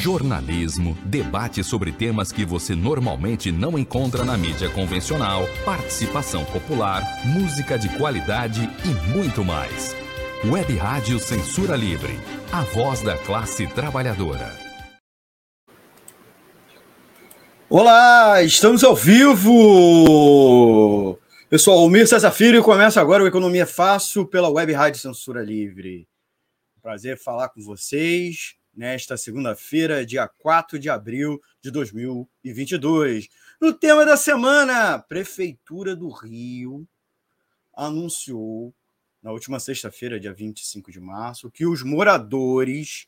jornalismo, debate sobre temas que você normalmente não encontra na mídia convencional, participação popular, música de qualidade e muito mais. Web Rádio Censura Livre, a voz da classe trabalhadora. Olá, estamos ao vivo! Eu sou Almir César Filho e começa agora o Economia Fácil pela Web Rádio Censura Livre. Prazer falar com vocês nesta segunda-feira, dia 4 de abril de 2022. No tema da semana, Prefeitura do Rio anunciou na última sexta-feira, dia 25 de março, que os moradores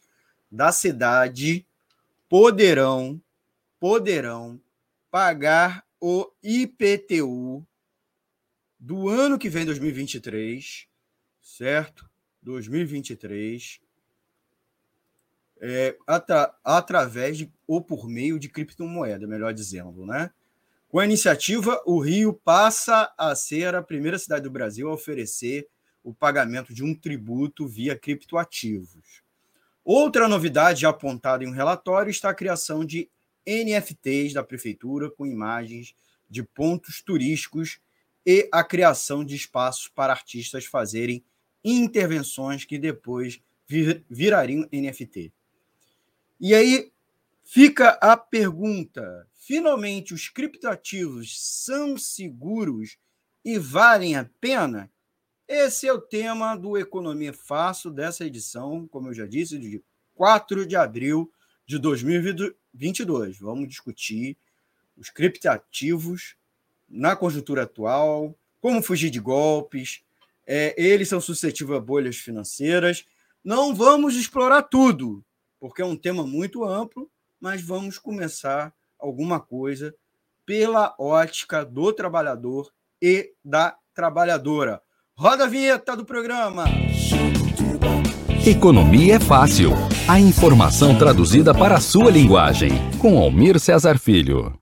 da cidade poderão poderão pagar o IPTU do ano que vem, 2023, certo? 2023, é, atra, através de, ou por meio de criptomoeda, melhor dizendo, né? Com a iniciativa, o Rio passa a ser a primeira cidade do Brasil a oferecer o pagamento de um tributo via criptoativos. Outra novidade apontada em um relatório está a criação de NFTs da prefeitura com imagens de pontos turísticos e a criação de espaços para artistas fazerem intervenções que depois vir, virariam NFT. E aí fica a pergunta: finalmente os criptoativos são seguros e valem a pena? Esse é o tema do Economia Fácil dessa edição, como eu já disse, de 4 de abril de 2022. Vamos discutir os criptoativos na conjuntura atual, como fugir de golpes, é, eles são suscetíveis a bolhas financeiras. Não vamos explorar tudo, porque é um tema muito amplo, mas vamos começar alguma coisa pela ótica do trabalhador e da trabalhadora. Roda a vinheta do programa. Economia é fácil. A informação traduzida para a sua linguagem. Com Almir Cesar Filho.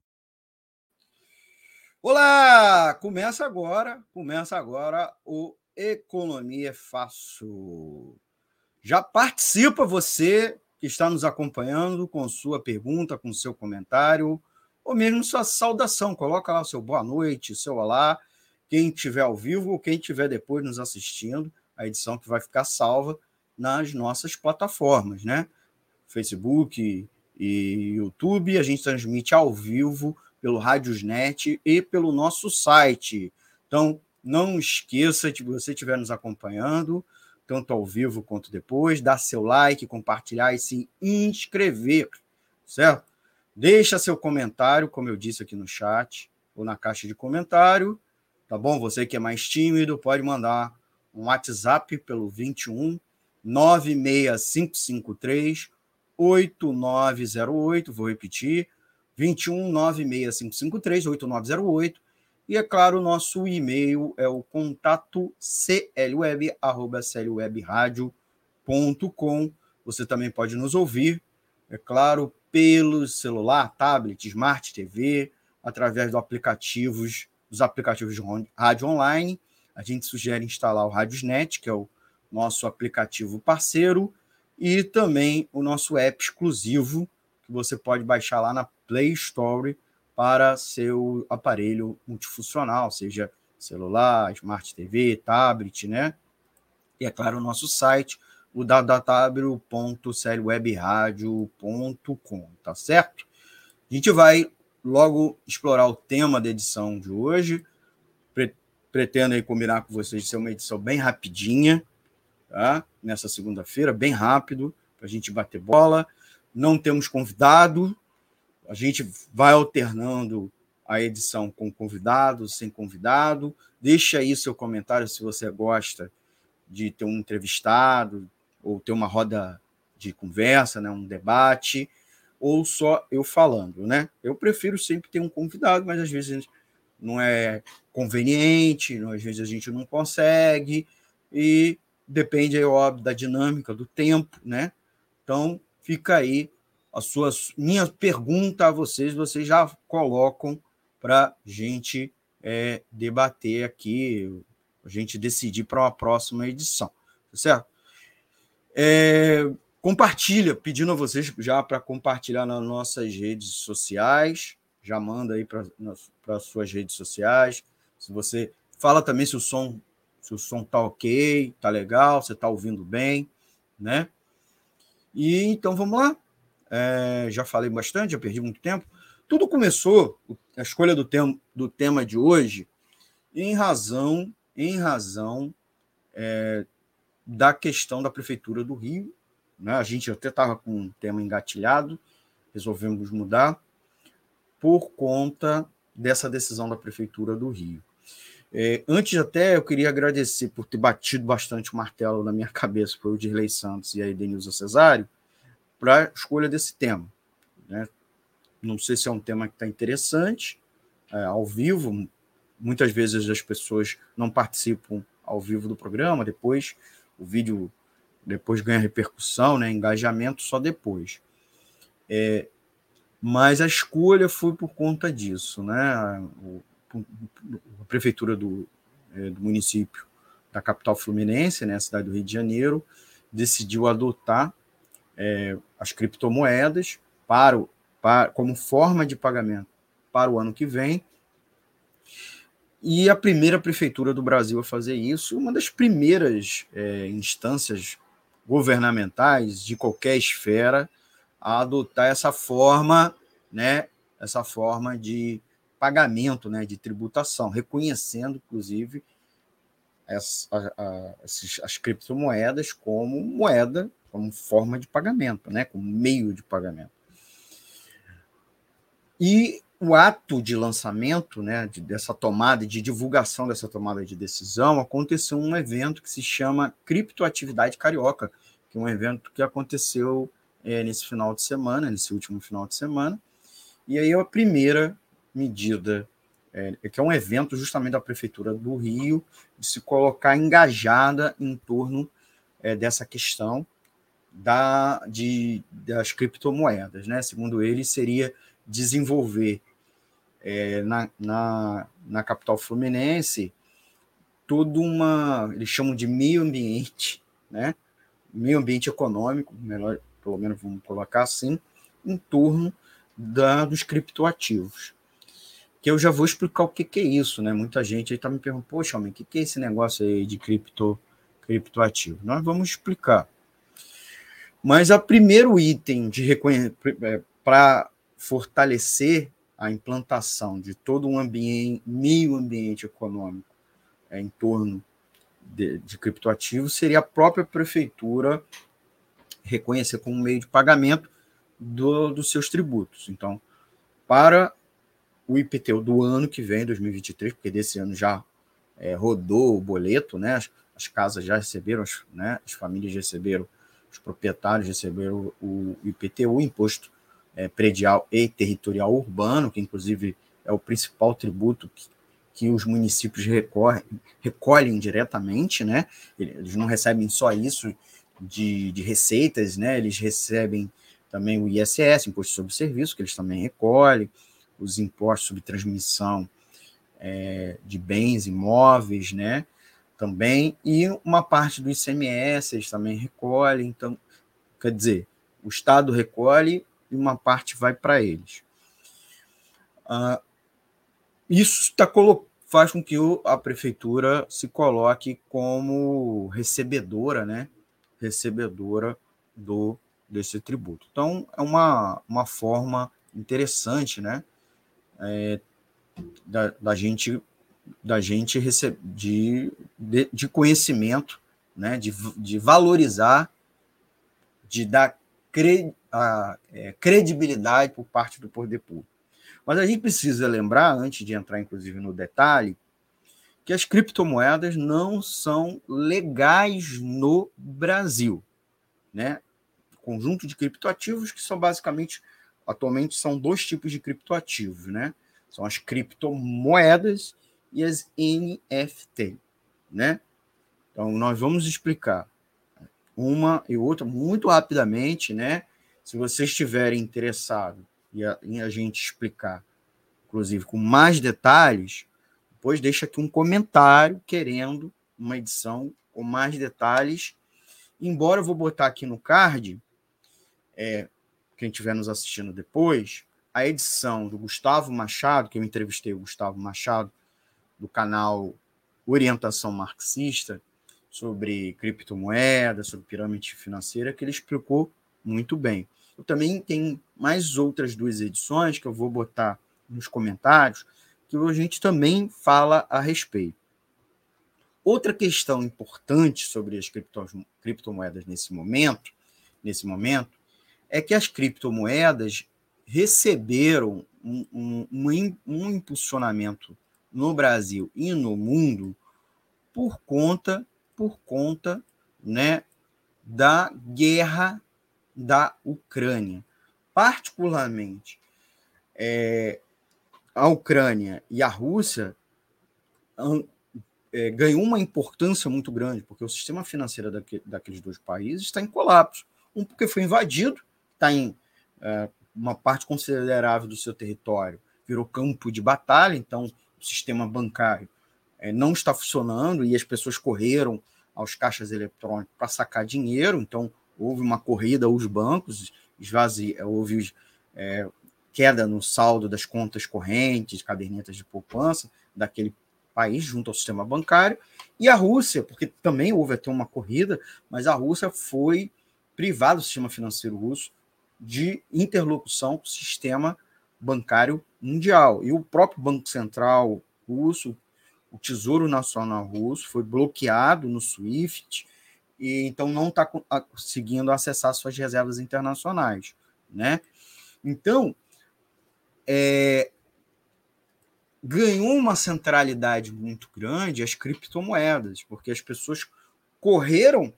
Olá! Começa agora, começa agora o Economia é Fácil. Já participa você que está nos acompanhando com sua pergunta, com seu comentário, ou mesmo sua saudação. Coloca lá o seu boa noite, seu olá, quem estiver ao vivo ou quem estiver depois nos assistindo, a edição que vai ficar salva nas nossas plataformas, né? Facebook e YouTube, a gente transmite ao vivo pelo Radiosnet e pelo nosso site. Então, não esqueça, se você estiver nos acompanhando, tanto ao vivo quanto depois, dar seu like, compartilhar e se inscrever, certo? Deixa seu comentário, como eu disse aqui no chat, ou na caixa de comentário, tá bom? Você que é mais tímido, pode mandar um WhatsApp pelo 21 96553 8908, vou repetir, 21 96553 8908 e, é claro, o nosso e-mail é o contato clweb.clwebradio.com. Você também pode nos ouvir, é claro, pelo celular, tablet, smart TV, através do aplicativos, dos aplicativos de rádio online. A gente sugere instalar o Radiosnet, que é o nosso aplicativo parceiro, e também o nosso app exclusivo, que você pode baixar lá na Play Store para seu aparelho multifuncional, seja celular, smart TV, tablet, né? E é claro, o nosso site, o www.seriewebradio.com, tá certo? A gente vai logo explorar o tema da edição de hoje. Pretendo aí combinar com vocês ser uma edição bem rapidinha, tá? Nessa segunda-feira, bem rápido, para a gente bater bola. Não temos convidado, a gente vai alternando a edição com convidado, sem convidado. Deixa aí seu comentário se você gosta de ter um entrevistado ou ter uma roda de conversa, né, um debate, ou só eu falando, né? Eu prefiro sempre ter um convidado, mas às vezes não é conveniente, às vezes a gente não consegue e depende, é óbvio, da dinâmica, do tempo, né? Então, fica aí a sua minha pergunta a vocês, vocês já colocam para gente é, debater aqui, a gente decidir para uma próxima edição, tá certo? É, Compartilha, pedindo a vocês já para compartilhar nas nossas redes sociais. Já manda aí para as suas redes sociais. Se você fala também se o som se o som tá ok, tá legal, você tá ouvindo bem, né? E então vamos lá. É, já falei bastante, já perdi muito tempo. Tudo começou a escolha do, tem, do tema de hoje em razão em razão é, da questão da prefeitura do Rio né? A gente até estava com um tema engatilhado, resolvemos mudar por conta dessa decisão da Prefeitura do Rio. É, antes até eu queria agradecer por ter batido bastante o martelo na minha cabeça para o Dirley Santos e a Edenilza Cesário para a escolha desse tema. Né? Não sei se é um tema que está interessante, é, ao vivo, muitas vezes as pessoas não participam ao vivo do programa, depois o vídeo depois ganha repercussão, né, engajamento só depois. É, mas a escolha foi por conta disso, né? O, a prefeitura do, é, do município da capital fluminense, né, a cidade do Rio de Janeiro, decidiu adotar é, as criptomoedas para, o, para como forma de pagamento para o ano que vem. E a primeira prefeitura do Brasil a fazer isso, uma das primeiras é, instâncias governamentais de qualquer esfera a adotar essa forma, né, essa forma de pagamento, né, de tributação, reconhecendo, inclusive, as, as, as criptomoedas como moeda, como forma de pagamento, né, como meio de pagamento. E o ato de lançamento, né, de, dessa tomada, de divulgação dessa tomada de decisão, aconteceu um evento que se chama Criptoatividade Carioca, que é um evento que aconteceu é, nesse final de semana, nesse último final de semana. E aí a primeira medida, é, que é um evento justamente da Prefeitura do Rio, de se colocar engajada em torno é, dessa questão da, de, das criptomoedas. Né? Segundo ele, seria desenvolver é, na, na, na capital fluminense toda uma, eles chamam de meio ambiente, né? meio ambiente econômico, melhor, pelo menos vamos colocar assim, em torno da, dos criptoativos. Que eu já vou explicar o que, que é isso, né? Muita gente aí está me perguntando, poxa, homem, o que, que é esse negócio aí de cripto, criptoativo? Nós vamos explicar. Mas o primeiro item de é, para fortalecer a implantação de todo um ambiente, meio ambiente econômico é, em torno de, de criptoativos seria a própria prefeitura reconhecer como meio de pagamento do, dos seus tributos. Então, para o IPTU do ano que vem, 2023, porque desse ano já é, rodou o boleto, né? As, as, casas já receberam, as, né? as famílias receberam, os proprietários receberam o, IPTU, o Imposto é, Predial e Territorial Urbano, que inclusive é o principal tributo que que os municípios recorrem, recolhem diretamente, né? Eles não recebem só isso de, de receitas, né? Eles recebem também o ISS, Imposto sobre Serviço, que eles também recolhem, os impostos sobre transmissão é, de bens imóveis, né? Também, e uma parte do ICMS eles também recolhem, então, quer dizer, o Estado recolhe e uma parte vai para eles. Uh, isso colocando faz com que a prefeitura se coloque como recebedora, né? Recebedora do desse tributo. Então, é uma, uma forma interessante, né? É, da, da, gente da gente receber de, de, de, conhecimento, né? De, de valorizar, de dar cre, a, é, credibilidade por parte do poder público. Mas a gente precisa lembrar, antes de entrar inclusive no detalhe, que as criptomoedas não são legais no Brasil, né? Conjunto de criptoativos que são basicamente atualmente são dois tipos de criptoativos, né? São as criptomoedas e as NFT, né? Então nós vamos explicar uma e outra muito rapidamente, né? Se vocês estiverem interessados em a gente explicar, inclusive com mais detalhes, depois deixa aqui um comentário querendo uma edição com mais detalhes. Embora eu vou botar aqui no card é, quem estiver nos assistindo depois, a edição do Gustavo Machado, que eu entrevistei o Gustavo Machado, do canal Orientação Marxista, sobre criptomoedas, sobre pirâmide financeira, que ele explicou muito bem. Eu também tenho mais outras duas edições que eu vou botar nos comentários, que a gente também fala a respeito. Outra questão importante sobre as criptomoedas nesse momento, nesse momento, é que as criptomoedas receberam um, um, um, um impulsionamento no Brasil e no mundo por conta por conta né, da guerra da Ucrânia. Particularmente, é, a Ucrânia e a Rússia é, ganhou uma importância muito grande, porque o sistema financeiro daque, daqueles dois países está em colapso. Um porque foi invadido, está em é, uma parte considerável do seu território, virou campo de batalha, então sistema bancário é, não está funcionando e as pessoas correram aos caixas eletrônicos para sacar dinheiro, então houve uma corrida aos bancos, esvazia, houve é, queda no saldo das contas correntes, cadernetas de poupança daquele país junto ao sistema bancário, e a Rússia, porque também houve até uma corrida, mas a Rússia foi privada do sistema financeiro russo de interlocução com o sistema bancário mundial. E o próprio Banco Central russo, o Tesouro Nacional Russo, foi bloqueado no SWIFT, e então não está conseguindo acessar suas reservas internacionais. Né? Então, é, ganhou uma centralidade muito grande as criptomoedas, porque as pessoas correram,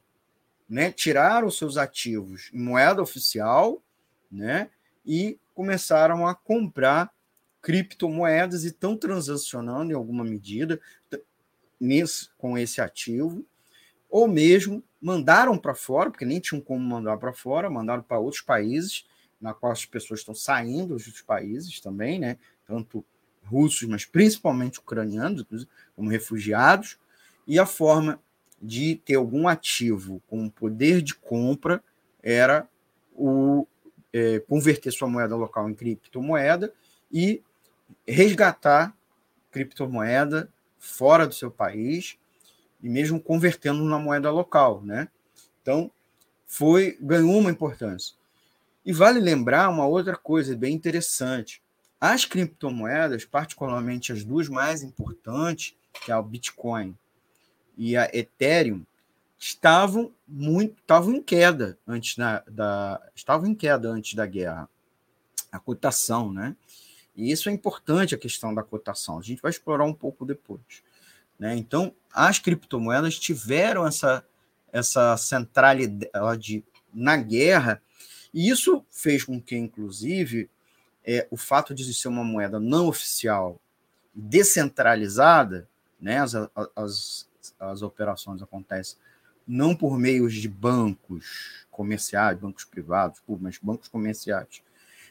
né, tiraram seus ativos em moeda oficial, né, e começaram a comprar criptomoedas e estão transacionando em alguma medida nesse, com esse ativo, ou mesmo mandaram para fora, porque nem tinham como mandar para fora, mandaram para outros países, na qual as pessoas estão saindo dos países também, né? tanto russos, mas principalmente ucranianos, como refugiados, e a forma de ter algum ativo com poder de compra era o é, converter sua moeda local em criptomoeda e resgatar criptomoeda fora do seu país e mesmo convertendo na moeda local, né? Então, foi ganhou uma importância. E vale lembrar uma outra coisa bem interessante. As criptomoedas, particularmente as duas mais importantes, que é o Bitcoin e a Ethereum, estavam muito estavam em queda antes da, da estavam em queda antes da guerra. A cotação, né? E isso é importante a questão da cotação. A gente vai explorar um pouco depois. Né? Então, as criptomoedas tiveram essa, essa centralidade na guerra, e isso fez com que, inclusive, é, o fato de ser uma moeda não oficial, descentralizada, né? as, as, as operações acontecem não por meios de bancos comerciais, bancos privados, mas bancos comerciais,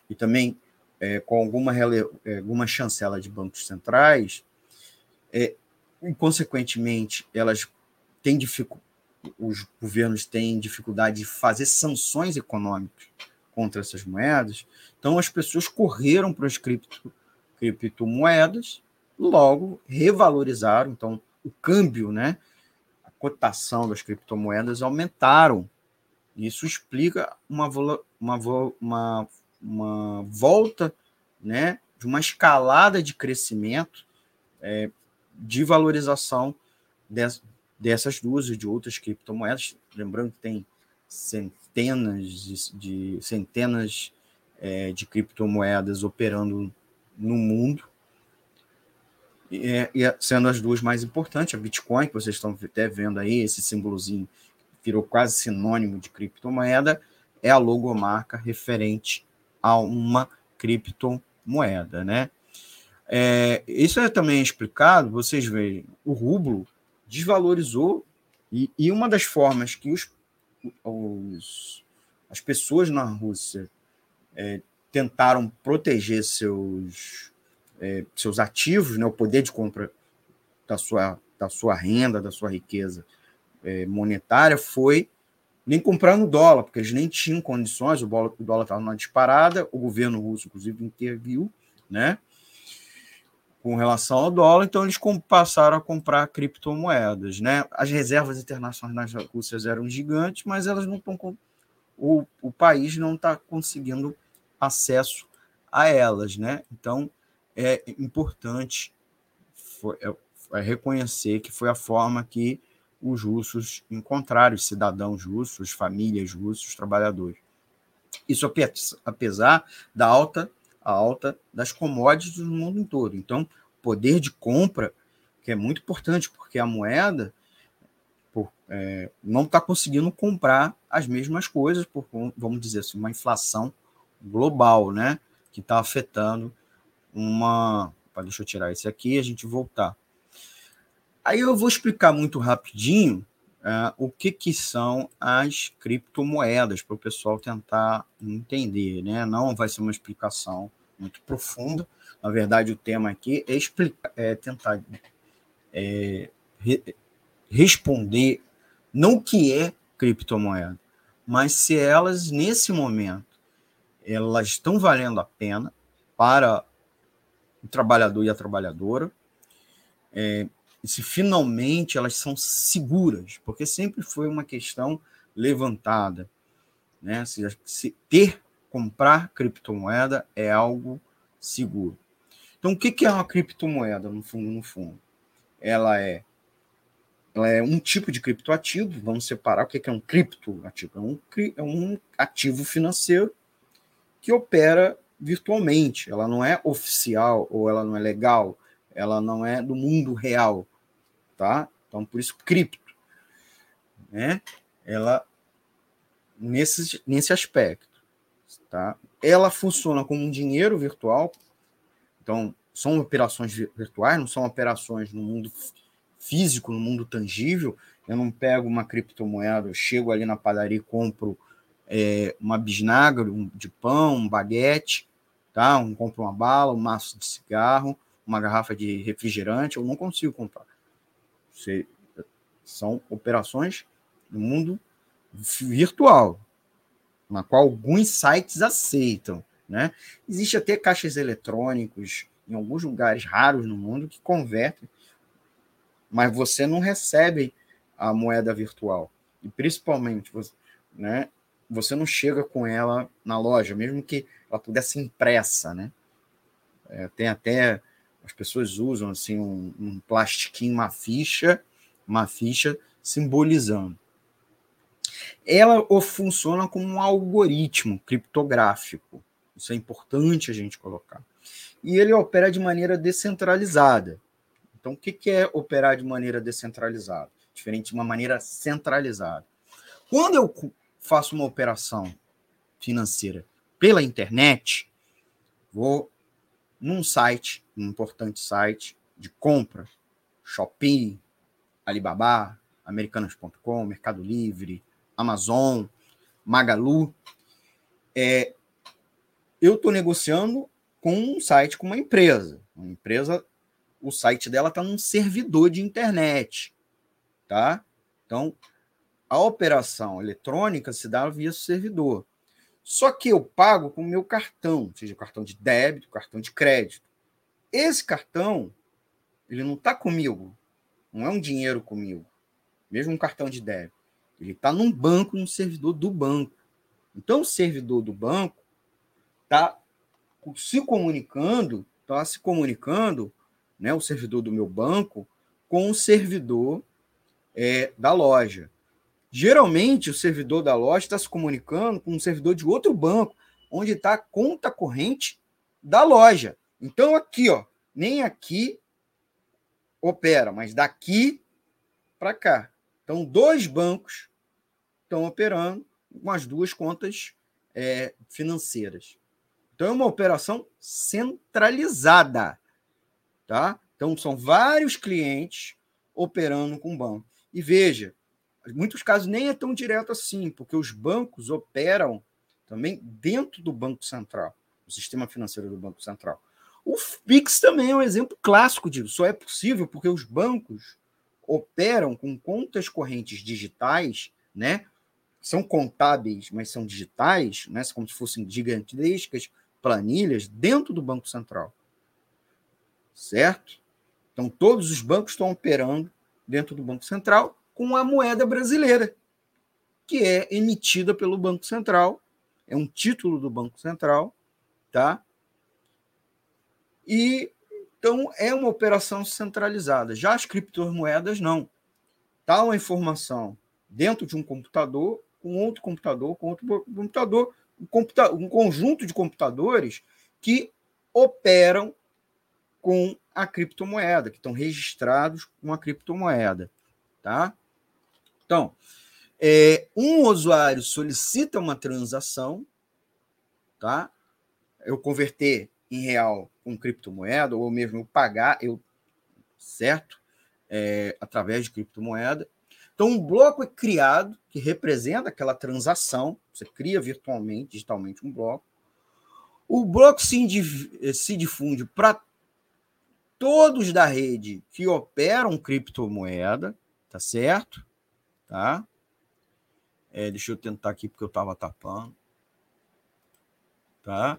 e também é, com alguma, é, alguma chancela de bancos centrais, é, e, consequentemente, elas têm dificuldade, os governos têm dificuldade de fazer sanções econômicas contra essas moedas, então as pessoas correram para as cripto, criptomoedas, logo revalorizaram, então o câmbio, né, cotação das criptomoedas aumentaram. Isso explica uma, uma, uma uma volta né, de uma escalada de crescimento é, de valorização des, dessas duas e de outras criptomoedas. Lembrando que tem centenas de, de centenas é, de criptomoedas operando no mundo. É, e, sendo as duas mais importantes, a Bitcoin, que vocês estão até vendo aí, esse símbolozinho virou quase sinônimo de criptomoeda, é a logomarca referente a uma criptomoeda, né? É, isso é também explicado, vocês veem, o rublo desvalorizou e, e uma das formas que os, os, as pessoas na Rússia é, tentaram proteger seus, é, seus ativos, né, o poder de compra da sua, da sua renda, da sua riqueza é, monetária, foi nem comprar no dólar, porque eles nem tinham condições, o dólar estava numa disparada, o governo russo, inclusive, interviu, né? Com relação ao dólar, então eles passaram a comprar criptomoedas, né? As reservas internacionais da Rússia eram gigantes, mas elas não estão com. O, o país não está conseguindo acesso a elas, né? Então é importante é, é reconhecer que foi a forma que os russos encontraram, os cidadãos russos, famílias russas, trabalhadores. Isso apesar da alta, alta das commodities no mundo todo. Então, poder de compra, que é muito importante, porque a moeda por, é, não está conseguindo comprar as mesmas coisas, por, vamos dizer assim, uma inflação global, né? Que está afetando uma. Deixa eu tirar esse aqui e a gente voltar. Aí eu vou explicar muito rapidinho uh, o que, que são as criptomoedas para o pessoal tentar entender, né? Não vai ser uma explicação muito profunda. Na verdade, o tema aqui é, explicar, é tentar é, re, responder não o que é criptomoeda, mas se elas, nesse momento, elas estão valendo a pena para o trabalhador e a trabalhadora, é, e se finalmente elas são seguras, porque sempre foi uma questão levantada, né? Se, se ter, comprar criptomoeda é algo seguro. Então, o que é uma criptomoeda, no fundo, no fundo? Ela é, ela é um tipo de criptoativo, vamos separar o que é um criptoativo. É um, é um ativo financeiro que opera virtualmente, ela não é oficial ou ela não é legal, ela não é do mundo real tá? Então, por isso, cripto, né? Ela, nesse, nesse aspecto, tá? Ela funciona como um dinheiro virtual, então, são operações virtuais, não são operações no mundo físico, no mundo tangível. Eu não pego uma criptomoeda, eu chego ali na padaria e compro é, uma bisnaga um, de pão, um baguete, tá? Um, compro uma bala, um maço de cigarro, uma garrafa de refrigerante, eu não consigo comprar. Você, são operações no mundo virtual, na qual alguns sites aceitam. Né? Existe até caixas eletrônicos em alguns lugares raros no mundo que convertem, mas você não recebe a moeda virtual. E principalmente, você, né, você não chega com ela na loja, mesmo que ela pudesse impressa. Né? É, tem até as pessoas usam assim um, um plastiquinho, uma ficha, uma ficha simbolizando. Ela funciona como um algoritmo criptográfico. Isso é importante a gente colocar. E ele opera de maneira descentralizada. Então, o que é operar de maneira descentralizada? Diferente de uma maneira centralizada. Quando eu faço uma operação financeira pela internet, vou num site, um importante site de compra, Shopee, Alibaba, Americanas.com, Mercado Livre, Amazon, Magalu, é, eu estou negociando com um site, com uma empresa. Uma empresa, o site dela está num servidor de internet, tá? Então, a operação eletrônica se dá via servidor. Só que eu pago com o meu cartão, seja cartão de débito, cartão de crédito. Esse cartão, ele não está comigo, não é um dinheiro comigo, mesmo um cartão de débito. Ele está num banco, num servidor do banco. Então, o servidor do banco está se comunicando, está se comunicando, né, o servidor do meu banco, com o servidor é, da loja. Geralmente, o servidor da loja está se comunicando com um servidor de outro banco, onde está a conta corrente da loja. Então, aqui, ó, nem aqui opera, mas daqui para cá. Então, dois bancos estão operando com as duas contas é, financeiras. Então, é uma operação centralizada. Tá? Então, são vários clientes operando com o banco. E veja, em muitos casos nem é tão direto assim, porque os bancos operam também dentro do Banco Central, o sistema financeiro do Banco Central. O Pix também é um exemplo clássico disso. Só é possível porque os bancos operam com contas correntes digitais, né, são contábeis, mas são digitais, né? como se fossem gigantescas planilhas dentro do Banco Central. Certo? Então, todos os bancos estão operando dentro do Banco Central com a moeda brasileira, que é emitida pelo Banco Central, é um título do Banco Central, tá? E então é uma operação centralizada. Já as criptomoedas não. Tá uma informação dentro de um computador, com outro computador, com outro computador, um, computa um conjunto de computadores que operam com a criptomoeda, que estão registrados com a criptomoeda, tá? Então, é, um usuário solicita uma transação, tá? Eu converter em real com criptomoeda, ou mesmo eu pagar, eu, certo? É, através de criptomoeda. Então, um bloco é criado que representa aquela transação, você cria virtualmente, digitalmente um bloco. O bloco se, se difunde para todos da rede que operam criptomoeda, tá certo? Tá? É, deixa eu tentar aqui porque eu estava tapando. Tá?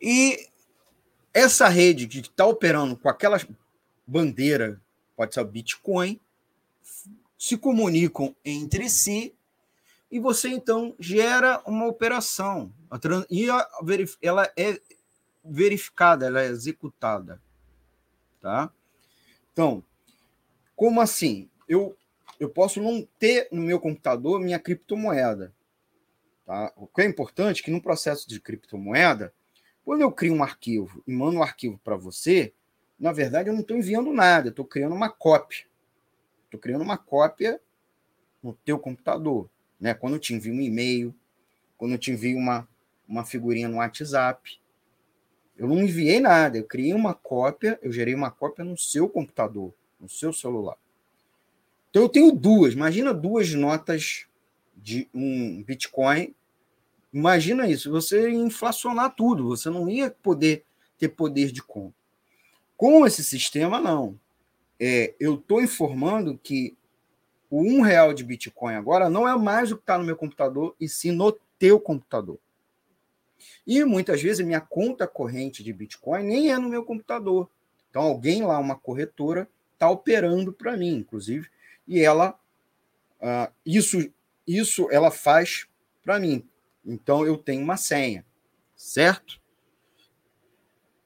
E essa rede que está operando com aquela bandeira, pode ser o Bitcoin, se comunicam entre si e você então gera uma operação. E ela é verificada, ela é executada. Tá? Então, como assim? Eu eu posso não ter no meu computador minha criptomoeda. Tá? O que é importante é que no processo de criptomoeda, quando eu crio um arquivo e mando um arquivo para você, na verdade eu não estou enviando nada, estou criando uma cópia. Estou criando uma cópia no teu computador. Né? Quando eu te envio um e-mail, quando eu te envio uma, uma figurinha no WhatsApp, eu não enviei nada, eu criei uma cópia, eu gerei uma cópia no seu computador, no seu celular. Então eu tenho duas. Imagina duas notas de um Bitcoin. Imagina isso. Você inflacionar tudo. Você não ia poder ter poder de compra. Com esse sistema, não. É, eu estou informando que o um real de Bitcoin agora não é mais o que está no meu computador, e sim no teu computador. E muitas vezes minha conta corrente de Bitcoin nem é no meu computador. Então alguém lá, uma corretora, está operando para mim. Inclusive, e ela uh, isso isso ela faz para mim. Então eu tenho uma senha, certo?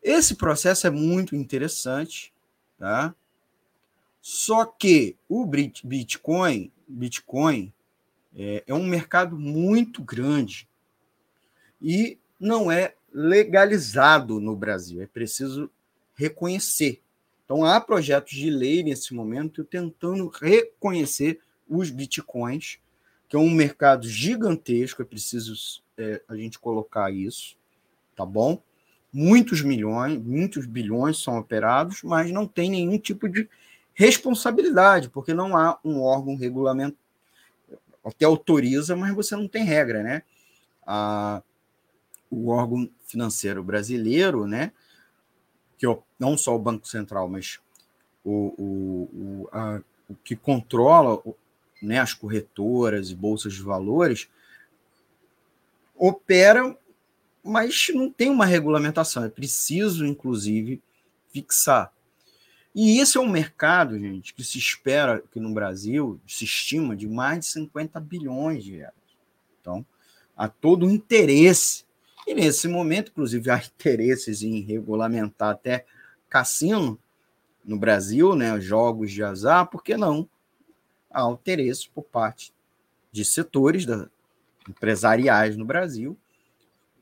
Esse processo é muito interessante, tá? Só que o Bitcoin, Bitcoin é, é um mercado muito grande e não é legalizado no Brasil. É preciso reconhecer. Então, há projetos de lei nesse momento tentando reconhecer os bitcoins, que é um mercado gigantesco, é preciso é, a gente colocar isso, tá bom? Muitos milhões, muitos bilhões são operados, mas não tem nenhum tipo de responsabilidade, porque não há um órgão regulamento até autoriza, mas você não tem regra, né? A, o órgão financeiro brasileiro, né? Que não só o Banco Central, mas o, o, o, a, o que controla né, as corretoras e bolsas de valores, operam, mas não tem uma regulamentação. É preciso, inclusive, fixar. E esse é um mercado, gente, que se espera que no Brasil se estima de mais de 50 bilhões de reais. Então, há todo o interesse e nesse momento, inclusive, há interesses em regulamentar até cassino no Brasil, né, jogos de azar, por que não? Há interesse por parte de setores da, empresariais no Brasil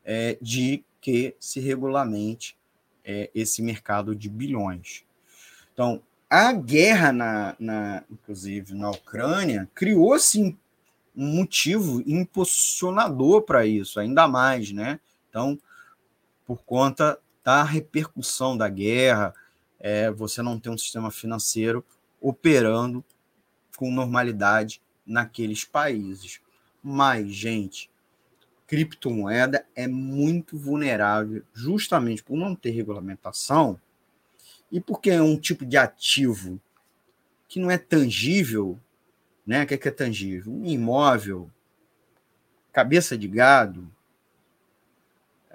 é, de que se regulamente é, esse mercado de bilhões. Então, a guerra, na, na inclusive na Ucrânia, criou-se um motivo impulsionador para isso, ainda mais, né? Então, por conta da repercussão da guerra, é, você não tem um sistema financeiro operando com normalidade naqueles países. Mas, gente, criptomoeda é muito vulnerável justamente por não ter regulamentação e porque é um tipo de ativo que não é tangível, né? O que é, é tangível? Um imóvel, cabeça de gado,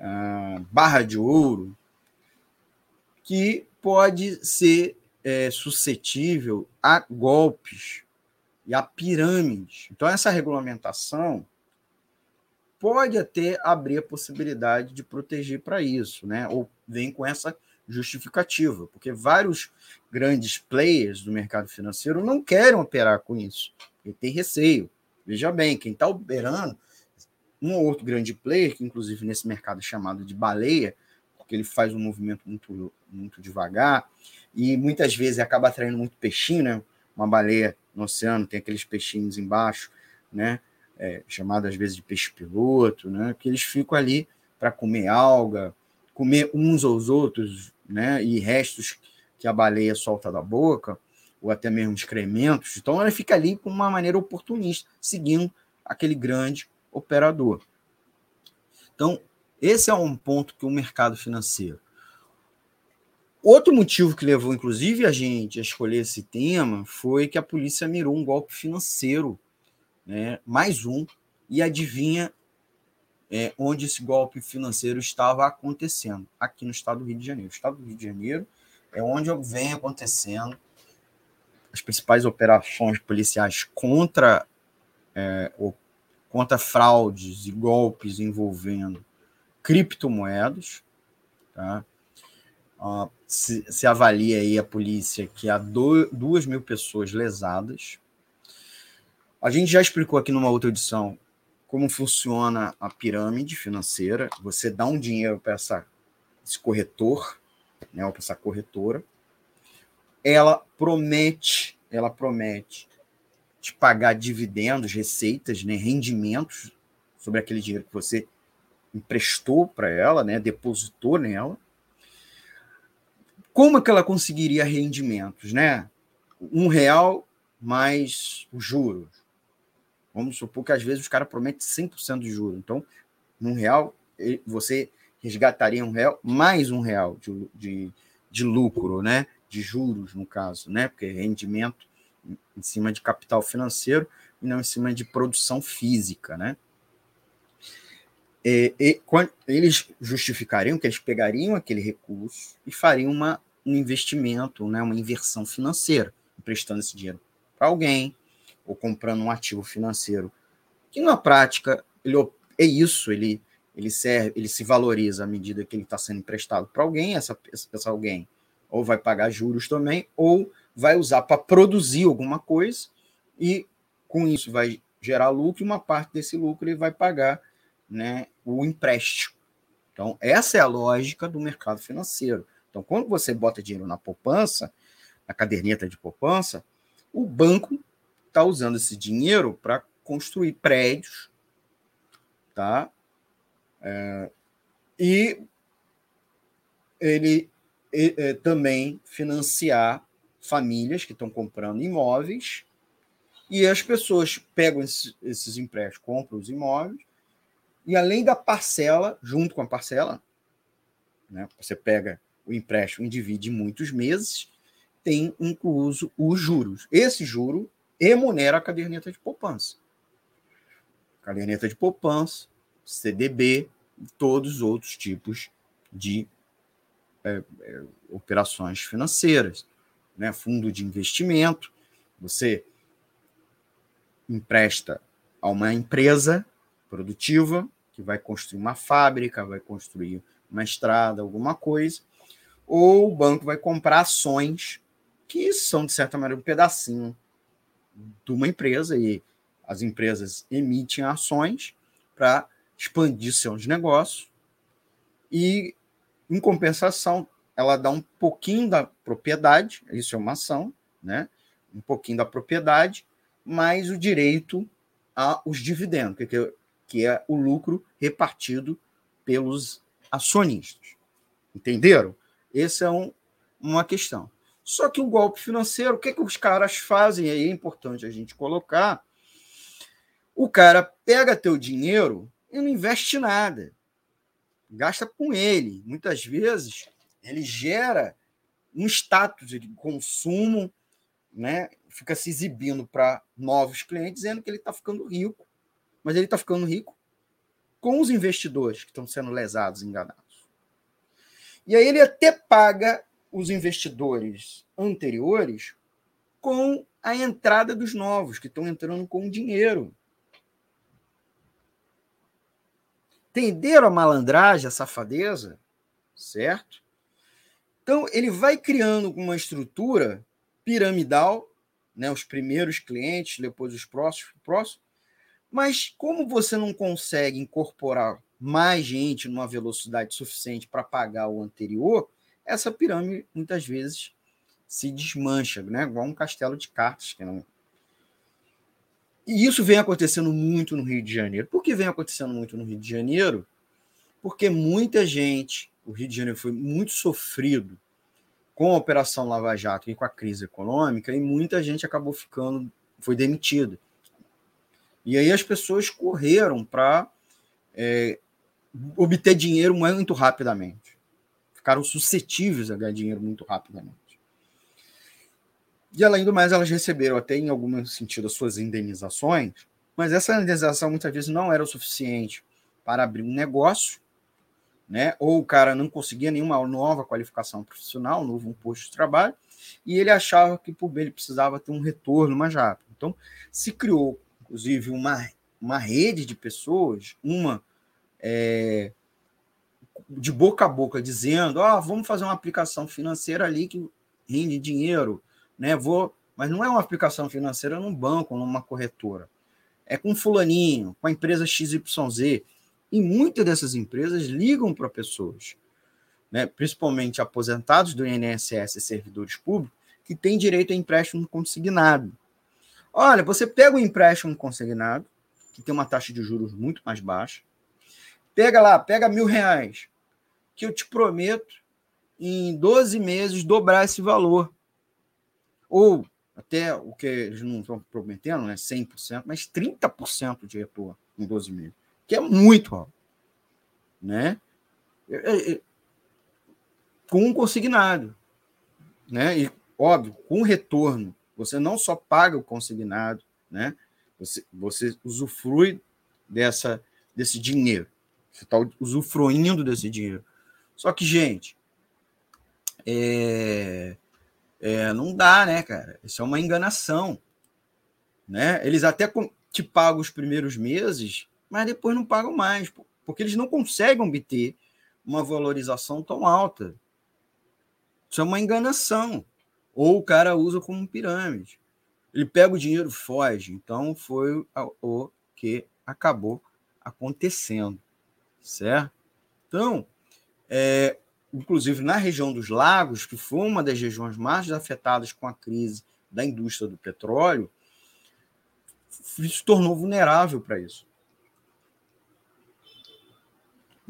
ah, barra de ouro, que pode ser é, suscetível a golpes e a pirâmides. Então, essa regulamentação pode até abrir a possibilidade de proteger para isso, né? ou vem com essa justificativa, porque vários grandes players do mercado financeiro não querem operar com isso, e tem receio. Veja bem, quem está operando, um ou outro grande player, que inclusive nesse mercado chamado de baleia, porque ele faz um movimento muito, muito devagar, e muitas vezes acaba atraindo muito peixinho, né? Uma baleia no oceano tem aqueles peixinhos embaixo, né? É, chamado às vezes de peixe-piloto, né? Que eles ficam ali para comer alga, comer uns aos outros, né? E restos que a baleia solta da boca, ou até mesmo excrementos. Então ela fica ali com uma maneira oportunista, seguindo aquele grande operador. Então, esse é um ponto que o mercado financeiro Outro motivo que levou, inclusive, a gente a escolher esse tema foi que a polícia mirou um golpe financeiro, né? mais um, e adivinha é, onde esse golpe financeiro estava acontecendo? Aqui no estado do Rio de Janeiro. O estado do Rio de Janeiro é onde vem acontecendo as principais operações policiais contra, é, contra fraudes e golpes envolvendo criptomoedas. Tá? Uh, se, se, avalia aí a polícia que há do, duas mil pessoas lesadas. A gente já explicou aqui numa outra edição como funciona a pirâmide financeira. Você dá um dinheiro para esse corretor, né, ou para essa corretora. Ela promete, ela promete te pagar dividendos, receitas, né, rendimentos sobre aquele dinheiro que você emprestou para ela, né, depositou nela como é que ela conseguiria rendimentos, né? Um real mais os juros. Vamos supor que às vezes os caras prometem 100% de juros. Então, um real, você resgataria um real mais um real de, de, de lucro, né? De juros, no caso, né? Porque rendimento em cima de capital financeiro e não em cima de produção física, né? E, e, quando, eles justificariam que eles pegariam aquele recurso e fariam uma, um investimento, né, uma inversão financeira, emprestando esse dinheiro para alguém ou comprando um ativo financeiro que na prática ele é isso, ele ele serve, ele se valoriza à medida que ele está sendo emprestado para alguém, essa, essa alguém ou vai pagar juros também, ou vai usar para produzir alguma coisa e com isso vai gerar lucro e uma parte desse lucro ele vai pagar né, o empréstimo. Então, essa é a lógica do mercado financeiro. Então, quando você bota dinheiro na poupança, na caderneta de poupança, o banco está usando esse dinheiro para construir prédios, tá? É, e ele é, também financiar famílias que estão comprando imóveis e as pessoas pegam esses, esses empréstimos, compram os imóveis e além da parcela, junto com a parcela, né, você pega o empréstimo e divide em muitos meses, tem incluso os juros. Esse juro remunera a caderneta de poupança. Caderneta de poupança, CDB, todos os outros tipos de é, é, operações financeiras, né? fundo de investimento. Você empresta a uma empresa produtiva, que vai construir uma fábrica, vai construir uma estrada, alguma coisa, ou o banco vai comprar ações que são, de certa maneira, um pedacinho de uma empresa, e as empresas emitem ações para expandir seus negócios, e, em compensação, ela dá um pouquinho da propriedade, isso é uma ação, né? um pouquinho da propriedade, mais o direito aos dividendos, que que é o lucro repartido pelos acionistas. Entenderam? Essa é um, uma questão. Só que o golpe financeiro, o que, que os caras fazem? Aí é importante a gente colocar. O cara pega teu dinheiro e não investe nada. Gasta com ele. Muitas vezes ele gera um status de consumo, né? fica se exibindo para novos clientes, dizendo que ele está ficando rico, mas ele está ficando rico com os investidores que estão sendo lesados, enganados. E aí ele até paga os investidores anteriores com a entrada dos novos, que estão entrando com dinheiro. Entenderam a malandragem, a safadeza? Certo? Então, ele vai criando uma estrutura piramidal, né, os primeiros clientes, depois os próximos, próximos, mas como você não consegue incorporar mais gente numa velocidade suficiente para pagar o anterior, essa pirâmide muitas vezes se desmancha, né? igual um castelo de cartas. Que não... E isso vem acontecendo muito no Rio de Janeiro. Por que vem acontecendo muito no Rio de Janeiro? Porque muita gente, o Rio de Janeiro foi muito sofrido com a Operação Lava Jato e com a crise econômica, e muita gente acabou ficando, foi demitida. E aí as pessoas correram para é, obter dinheiro muito rapidamente. Ficaram suscetíveis a ganhar dinheiro muito rapidamente. E além do mais, elas receberam até em algum sentido as suas indenizações, mas essa indenização muitas vezes não era o suficiente para abrir um negócio, né? Ou o cara não conseguia nenhuma nova qualificação profissional, novo posto de trabalho, e ele achava que por bem ele precisava ter um retorno mais rápido. Então, se criou inclusive, uma, uma rede de pessoas, uma é, de boca a boca, dizendo: oh, vamos fazer uma aplicação financeira ali que rende dinheiro, né? Vou, mas não é uma aplicação financeira num banco, numa corretora. É com fulaninho, com a empresa XYZ. E muitas dessas empresas ligam para pessoas, né? principalmente aposentados do INSS e servidores públicos, que têm direito a empréstimo consignado. Olha, você pega o empréstimo consignado, que tem uma taxa de juros muito mais baixa, pega lá, pega mil reais, que eu te prometo em 12 meses dobrar esse valor. Ou até o que eles não estão prometendo, né? 100%, mas 30% de retorno em 12 meses, que é muito alto. Né? É, é, com um consignado. Né? E, óbvio, com retorno você não só paga o consignado, né? Você, você usufrui dessa, desse dinheiro. Você está usufruindo desse dinheiro. Só que, gente, é, é, não dá, né, cara? Isso é uma enganação. Né? Eles até te pagam os primeiros meses, mas depois não pagam mais, porque eles não conseguem obter uma valorização tão alta. Isso é uma enganação. Ou o cara usa como pirâmide. Ele pega o dinheiro foge. Então foi o que acabou acontecendo, certo? Então, é, inclusive na região dos lagos, que foi uma das regiões mais afetadas com a crise da indústria do petróleo, se tornou vulnerável para isso.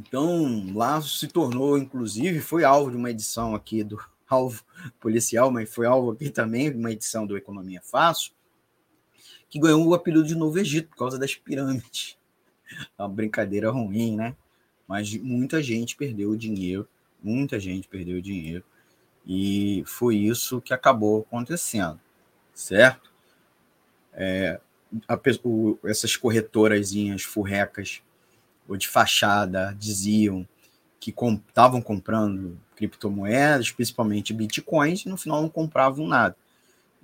Então, lá se tornou, inclusive, foi alvo de uma edição aqui do, alvo policial, mas foi alvo aqui também, uma edição do Economia Fácil, que ganhou o apelido de Novo Egito por causa das pirâmides. Uma brincadeira ruim, né? Mas muita gente perdeu dinheiro, muita gente perdeu dinheiro, e foi isso que acabou acontecendo, certo? É, a, o, essas corretorazinhas furrecas ou de fachada diziam que estavam com, comprando criptomoedas, principalmente bitcoins, e no final não compravam nada.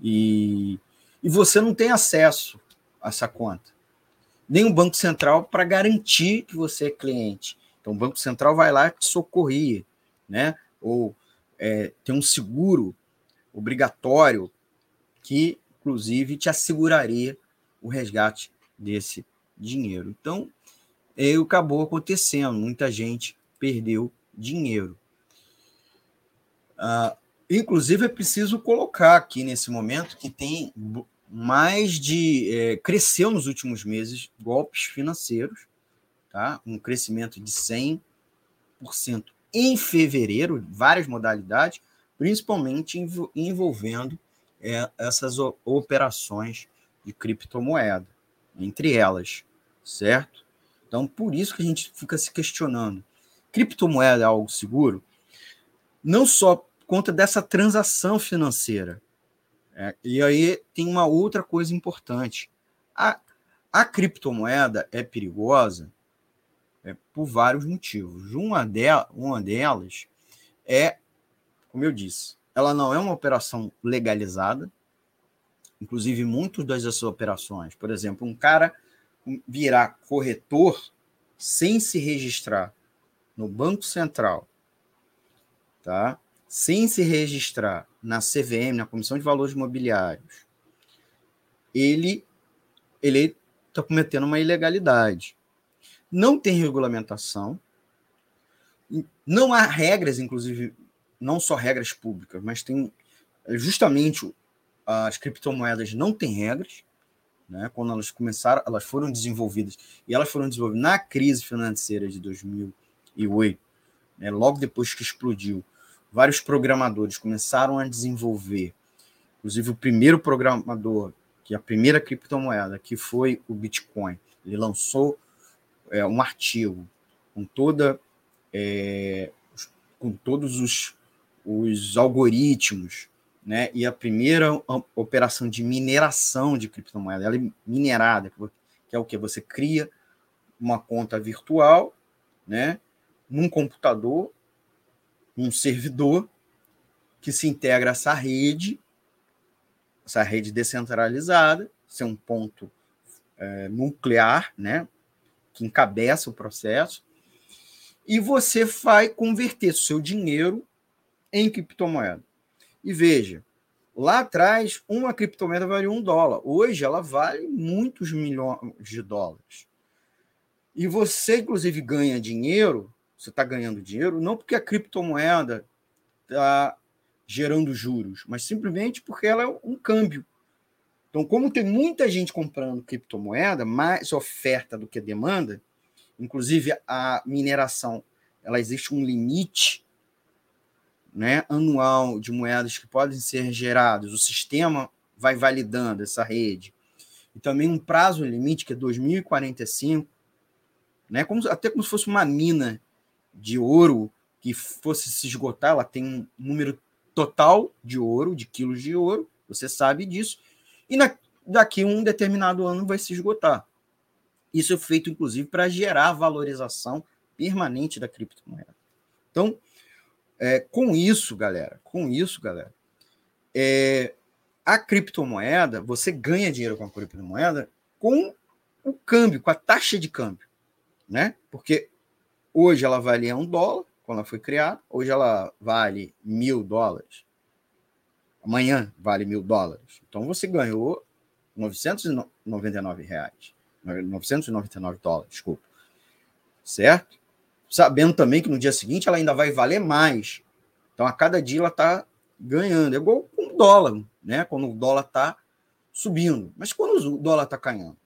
E, e você não tem acesso a essa conta. Nem o Banco Central para garantir que você é cliente. Então o Banco Central vai lá te socorrer, né? Ou é, tem um seguro obrigatório que, inclusive, te asseguraria o resgate desse dinheiro. Então, é, acabou acontecendo. Muita gente perdeu dinheiro. Uh, inclusive, é preciso colocar aqui nesse momento que tem mais de. É, cresceu nos últimos meses golpes financeiros, tá? um crescimento de 100% em fevereiro, várias modalidades, principalmente envolvendo é, essas operações de criptomoeda, entre elas, certo? Então, por isso que a gente fica se questionando criptomoeda é algo seguro, não só por conta dessa transação financeira. É, e aí tem uma outra coisa importante. A, a criptomoeda é perigosa é, por vários motivos. Uma, de, uma delas é, como eu disse, ela não é uma operação legalizada. Inclusive, muitas das operações, por exemplo, um cara virar corretor sem se registrar no Banco Central, tá? sem se registrar na CVM, na Comissão de Valores Imobiliários, ele ele está cometendo uma ilegalidade. Não tem regulamentação, não há regras, inclusive, não só regras públicas, mas tem justamente as criptomoedas não têm regras, né? Quando elas começaram, elas foram desenvolvidas e elas foram desenvolvidas na crise financeira de 2008, né? Logo depois que explodiu, vários programadores começaram a desenvolver, inclusive o primeiro programador, que é a primeira criptomoeda, que foi o Bitcoin, ele lançou é, um artigo com toda é, com todos os, os algoritmos, né? E a primeira operação de mineração de criptomoeda, ela é minerada, que é o que você cria uma conta virtual, né? Num computador um servidor que se integra a essa rede, essa rede descentralizada, ser um ponto é, nuclear, né, que encabeça o processo, e você vai converter seu dinheiro em criptomoeda. E veja, lá atrás, uma criptomoeda valia um dólar. Hoje ela vale muitos milhões de dólares. E você, inclusive, ganha dinheiro você está ganhando dinheiro, não porque a criptomoeda está gerando juros, mas simplesmente porque ela é um câmbio. Então, como tem muita gente comprando criptomoeda, mais oferta do que demanda, inclusive a mineração, ela existe um limite né, anual de moedas que podem ser geradas, o sistema vai validando essa rede. E também um prazo limite, que é 2045, né, como, até como se fosse uma mina de ouro que fosse se esgotar, ela tem um número total de ouro, de quilos de ouro, você sabe disso, e na, daqui um determinado ano vai se esgotar. Isso é feito, inclusive, para gerar valorização permanente da criptomoeda. Então, é, com isso, galera, com isso, galera, é, a criptomoeda, você ganha dinheiro com a criptomoeda com o câmbio, com a taxa de câmbio, né? Porque Hoje ela valia um dólar, quando ela foi criada. Hoje ela vale mil dólares. Amanhã vale mil dólares. Então você ganhou 999 reais. 999 dólares, desculpa. Certo? Sabendo também que no dia seguinte ela ainda vai valer mais. Então a cada dia ela está ganhando. É igual com o dólar, né? Quando o dólar está subindo. Mas quando o dólar está caindo?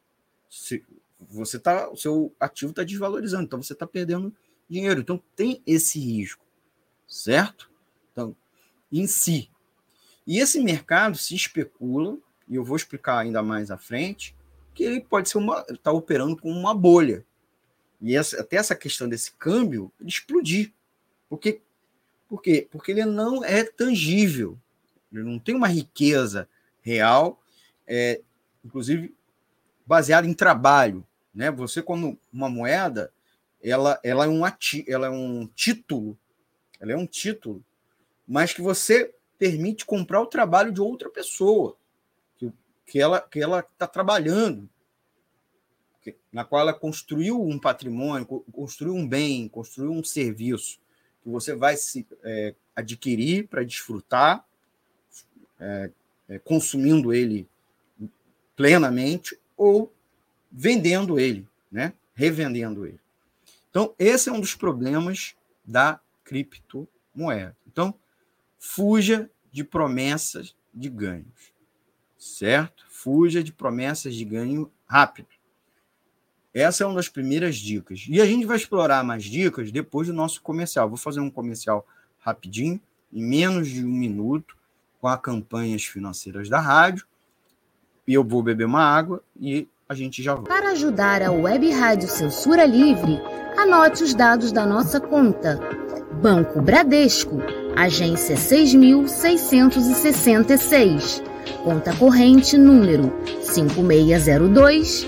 Você tá, o seu ativo está desvalorizando, então você está perdendo dinheiro. Então tem esse risco, certo? Então, em si. E esse mercado se especula, e eu vou explicar ainda mais à frente, que ele pode ser uma, está operando como uma bolha. E essa, até essa questão desse câmbio explodir. Porque, por quê? Porque ele não é tangível. Ele não tem uma riqueza real, é, inclusive baseada em trabalho. Né? Você, como uma moeda, ela, ela, é um ati, ela é um título, ela é um título, mas que você permite comprar o trabalho de outra pessoa, que, que ela está trabalhando, na qual ela construiu um patrimônio, construiu um bem, construiu um serviço, que você vai se é, adquirir para desfrutar, é, é, consumindo ele plenamente ou vendendo ele, né? revendendo ele. Então, esse é um dos problemas da criptomoeda. Então, fuja de promessas de ganhos, certo? Fuja de promessas de ganho rápido. Essa é uma das primeiras dicas. E a gente vai explorar mais dicas depois do nosso comercial. Vou fazer um comercial rapidinho, em menos de um minuto, com as campanhas financeiras da rádio. E eu vou beber uma água e a gente já volta. Para ajudar a Web Rádio Censura Livre, anote os dados da nossa conta. Banco Bradesco, agência 6666. Conta corrente número 5602,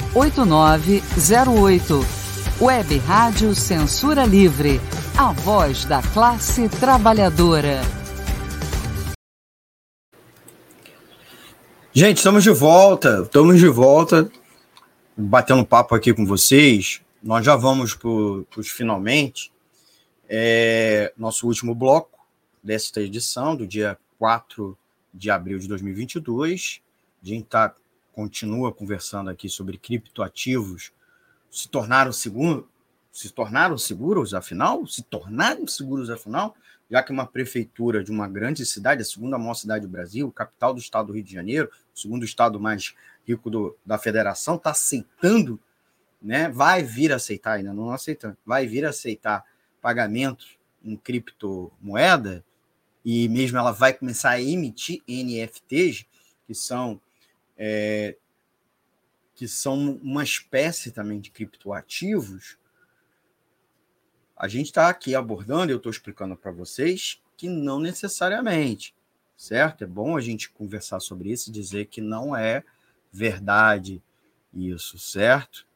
8908. Web Rádio Censura Livre. A voz da classe trabalhadora. Gente, estamos de volta. Estamos de volta. Batendo papo aqui com vocês. Nós já vamos para os finalmente. É, nosso último bloco desta edição, do dia 4 de abril de 2022. A gente está continua conversando aqui sobre criptoativos, se tornaram seguros, se tornaram seguros afinal, se tornaram seguros afinal, já que uma prefeitura de uma grande cidade, a segunda maior cidade do Brasil, capital do estado do Rio de Janeiro, o segundo estado mais rico do, da federação, está aceitando, né? Vai vir aceitar, ainda não aceitando, vai vir aceitar pagamentos em criptomoeda? E mesmo ela vai começar a emitir NFTs, que são é, que são uma espécie também de criptoativos, a gente está aqui abordando, eu estou explicando para vocês que não necessariamente, certo? É bom a gente conversar sobre isso e dizer que não é verdade isso, certo?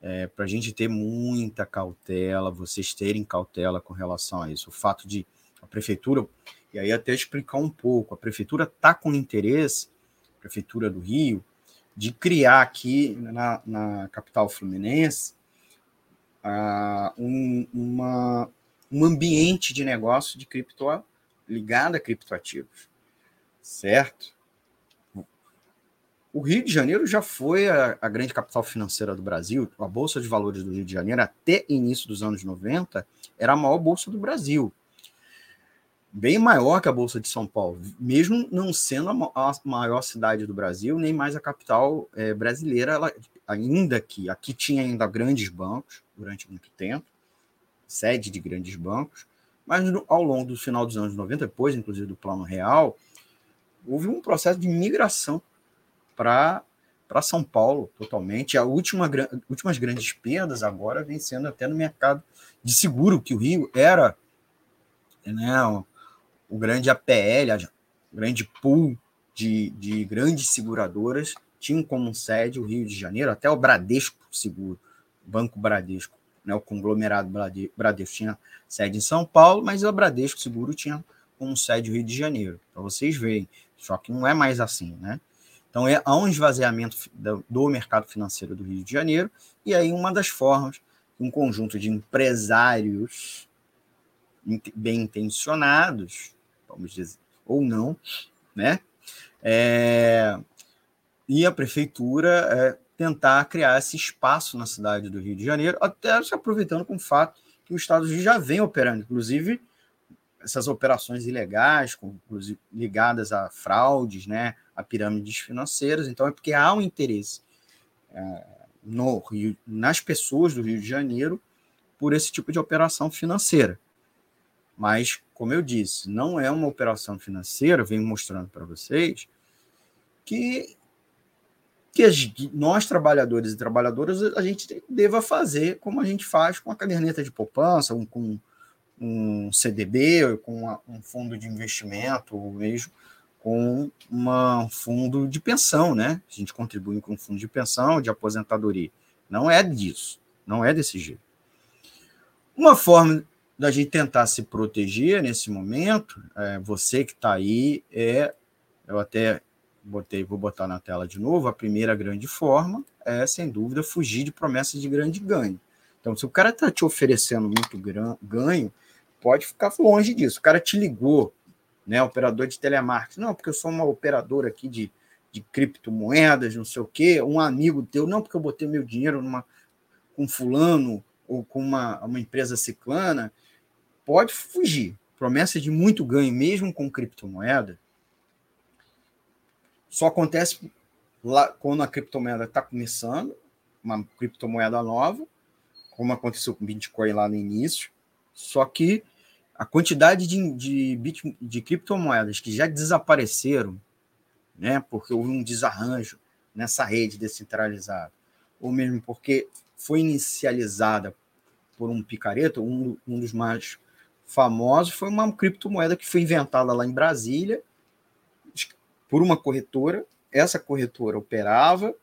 É, para a gente ter muita cautela, vocês terem cautela com relação a isso. O fato de a prefeitura, e aí até explicar um pouco, a prefeitura está com interesse Prefeitura do Rio, de criar aqui na, na capital fluminense uh, um, uma, um ambiente de negócio de cripto ligado a criptoativos, certo? O Rio de Janeiro já foi a, a, grande capital financeira do Brasil. A Bolsa de Valores do Rio de Janeiro, até início dos anos 90, era a maior bolsa do Brasil bem maior que a Bolsa de São Paulo, mesmo não sendo a maior cidade do Brasil, nem mais a capital é, brasileira, ela, ainda que aqui tinha ainda grandes bancos durante muito tempo, sede de grandes bancos, mas no, ao longo do final dos anos 90, depois inclusive do Plano Real, houve um processo de migração para para São Paulo totalmente. A última últimas grandes perdas agora vem sendo até no mercado de seguro, que o Rio era né, o grande APL, o grande pool de, de grandes seguradoras, tinham como sede o Rio de Janeiro, até o Bradesco Seguro, Banco Bradesco, né, o conglomerado Bradesco tinha sede em São Paulo, mas o Bradesco Seguro tinha como sede o Rio de Janeiro, para vocês verem. Só que não é mais assim, né? Então, é, há um esvaziamento do, do mercado financeiro do Rio de Janeiro, e aí uma das formas, um conjunto de empresários bem intencionados, vamos dizer, ou não, né? É, e a prefeitura é, tentar criar esse espaço na cidade do Rio de Janeiro, até se aproveitando com o fato que o Estado já vem operando, inclusive essas operações ilegais, ligadas a fraudes, né, a pirâmides financeiras. Então é porque há um interesse é, no Rio, nas pessoas do Rio de Janeiro por esse tipo de operação financeira. Mas, como eu disse, não é uma operação financeira, venho mostrando para vocês, que, que nós, trabalhadores e trabalhadoras, a gente deva fazer como a gente faz com a caderneta de poupança, um, com um CDB, com uma, um fundo de investimento, ou mesmo com uma, um fundo de pensão, né? A gente contribui com um fundo de pensão, de aposentadoria. Não é disso, não é desse jeito. Uma forma da gente tentar se proteger nesse momento, é, você que está aí, é, eu até botei, vou botar na tela de novo, a primeira grande forma é, sem dúvida, fugir de promessas de grande ganho. Então, se o cara está te oferecendo muito ganho, pode ficar longe disso. O cara te ligou, né, operador de telemarketing, não, porque eu sou uma operadora aqui de, de criptomoedas, não sei o quê, um amigo teu, não, porque eu botei meu dinheiro numa, com fulano ou com uma, uma empresa ciclana, pode fugir. Promessa de muito ganho, mesmo com criptomoeda, só acontece lá quando a criptomoeda está começando, uma criptomoeda nova, como aconteceu com o Bitcoin lá no início. Só que a quantidade de, de, bit, de criptomoedas que já desapareceram, né, porque houve um desarranjo nessa rede descentralizada, ou mesmo porque foi inicializada por um picareta, um, um dos mais famosos foi uma criptomoeda que foi inventada lá em Brasília por uma corretora. Essa corretora operava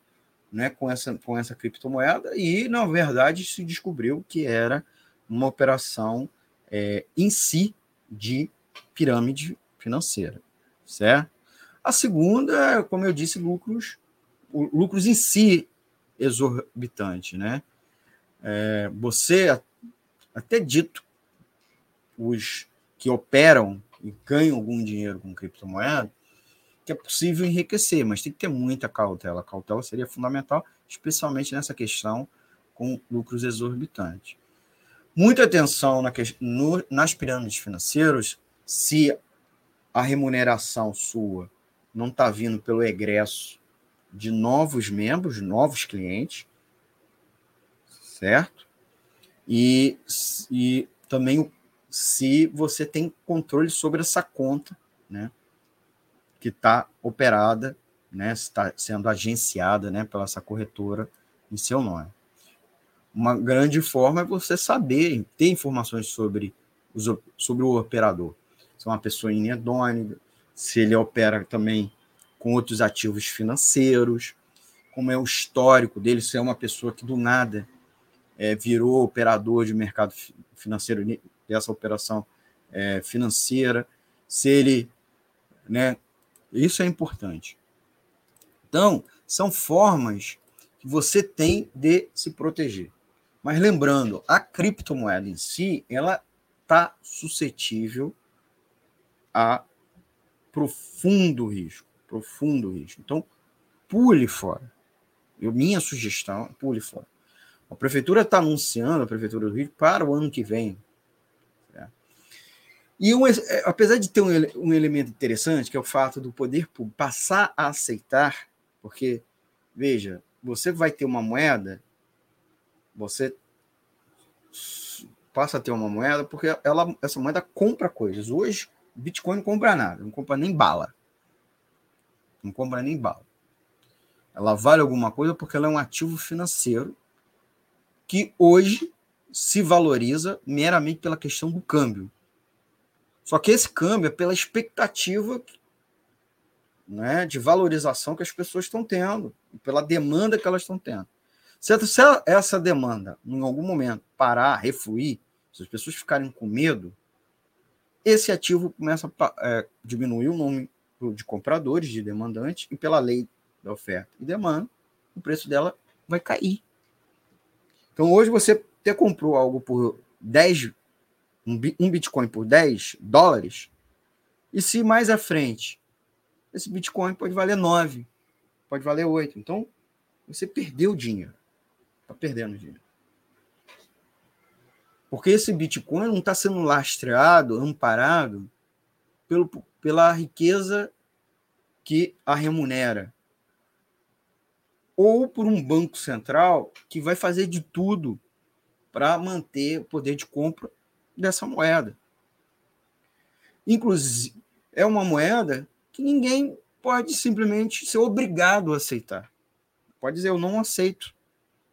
né, com, essa, com essa criptomoeda e, na verdade, se descobriu que era uma operação é, em si de pirâmide financeira, certo? A segunda, como eu disse, lucros, lucros em si exorbitante, né? É, você até dito os que operam e ganham algum dinheiro com criptomoeda, que é possível enriquecer, mas tem que ter muita cautela. A cautela seria fundamental, especialmente nessa questão com lucros exorbitantes. Muita atenção na, no, nas pirâmides financeiras, se a remuneração sua não está vindo pelo egresso de novos membros, novos clientes, certo? E, e também se você tem controle sobre essa conta, né? Que está operada, né? Está sendo agenciada, né? Pela essa corretora em seu nome. Uma grande forma é você saber, ter informações sobre, os, sobre o operador. Se é uma pessoa inedônea, se ele opera também com outros ativos financeiros, como é o histórico dele, se é uma pessoa que do nada é, virou operador de mercado financeiro dessa operação é, financeira, se ele, né, isso é importante. Então, são formas que você tem de se proteger. Mas lembrando, a criptomoeda em si, ela está suscetível a profundo risco, profundo risco. Então, pule fora. Eu, minha sugestão, pule fora. A prefeitura está anunciando, a prefeitura do Rio, para o ano que vem. E um, é, apesar de ter um, um elemento interessante, que é o fato do poder passar a aceitar, porque, veja, você vai ter uma moeda você passa a ter uma moeda porque ela, essa moeda compra coisas. Hoje, Bitcoin não compra nada, não compra nem bala. Não compra nem bala. Ela vale alguma coisa porque ela é um ativo financeiro que hoje se valoriza meramente pela questão do câmbio. Só que esse câmbio é pela expectativa né, de valorização que as pessoas estão tendo, pela demanda que elas estão tendo. Se essa demanda, em algum momento, parar, refluir, se as pessoas ficarem com medo, esse ativo começa a é, diminuir o número de compradores, de demandantes, e pela lei da oferta e demanda, o preço dela vai cair. Então, hoje você até comprou algo por 10, um Bitcoin por 10 dólares, e se mais à frente, esse Bitcoin pode valer 9, pode valer 8. Então, você perdeu dinheiro. Está perdendo dinheiro. Porque esse Bitcoin não está sendo lastreado, amparado pelo, pela riqueza que a remunera. Ou por um banco central que vai fazer de tudo para manter o poder de compra dessa moeda. Inclusive, é uma moeda que ninguém pode simplesmente ser obrigado a aceitar. Pode dizer, eu não aceito.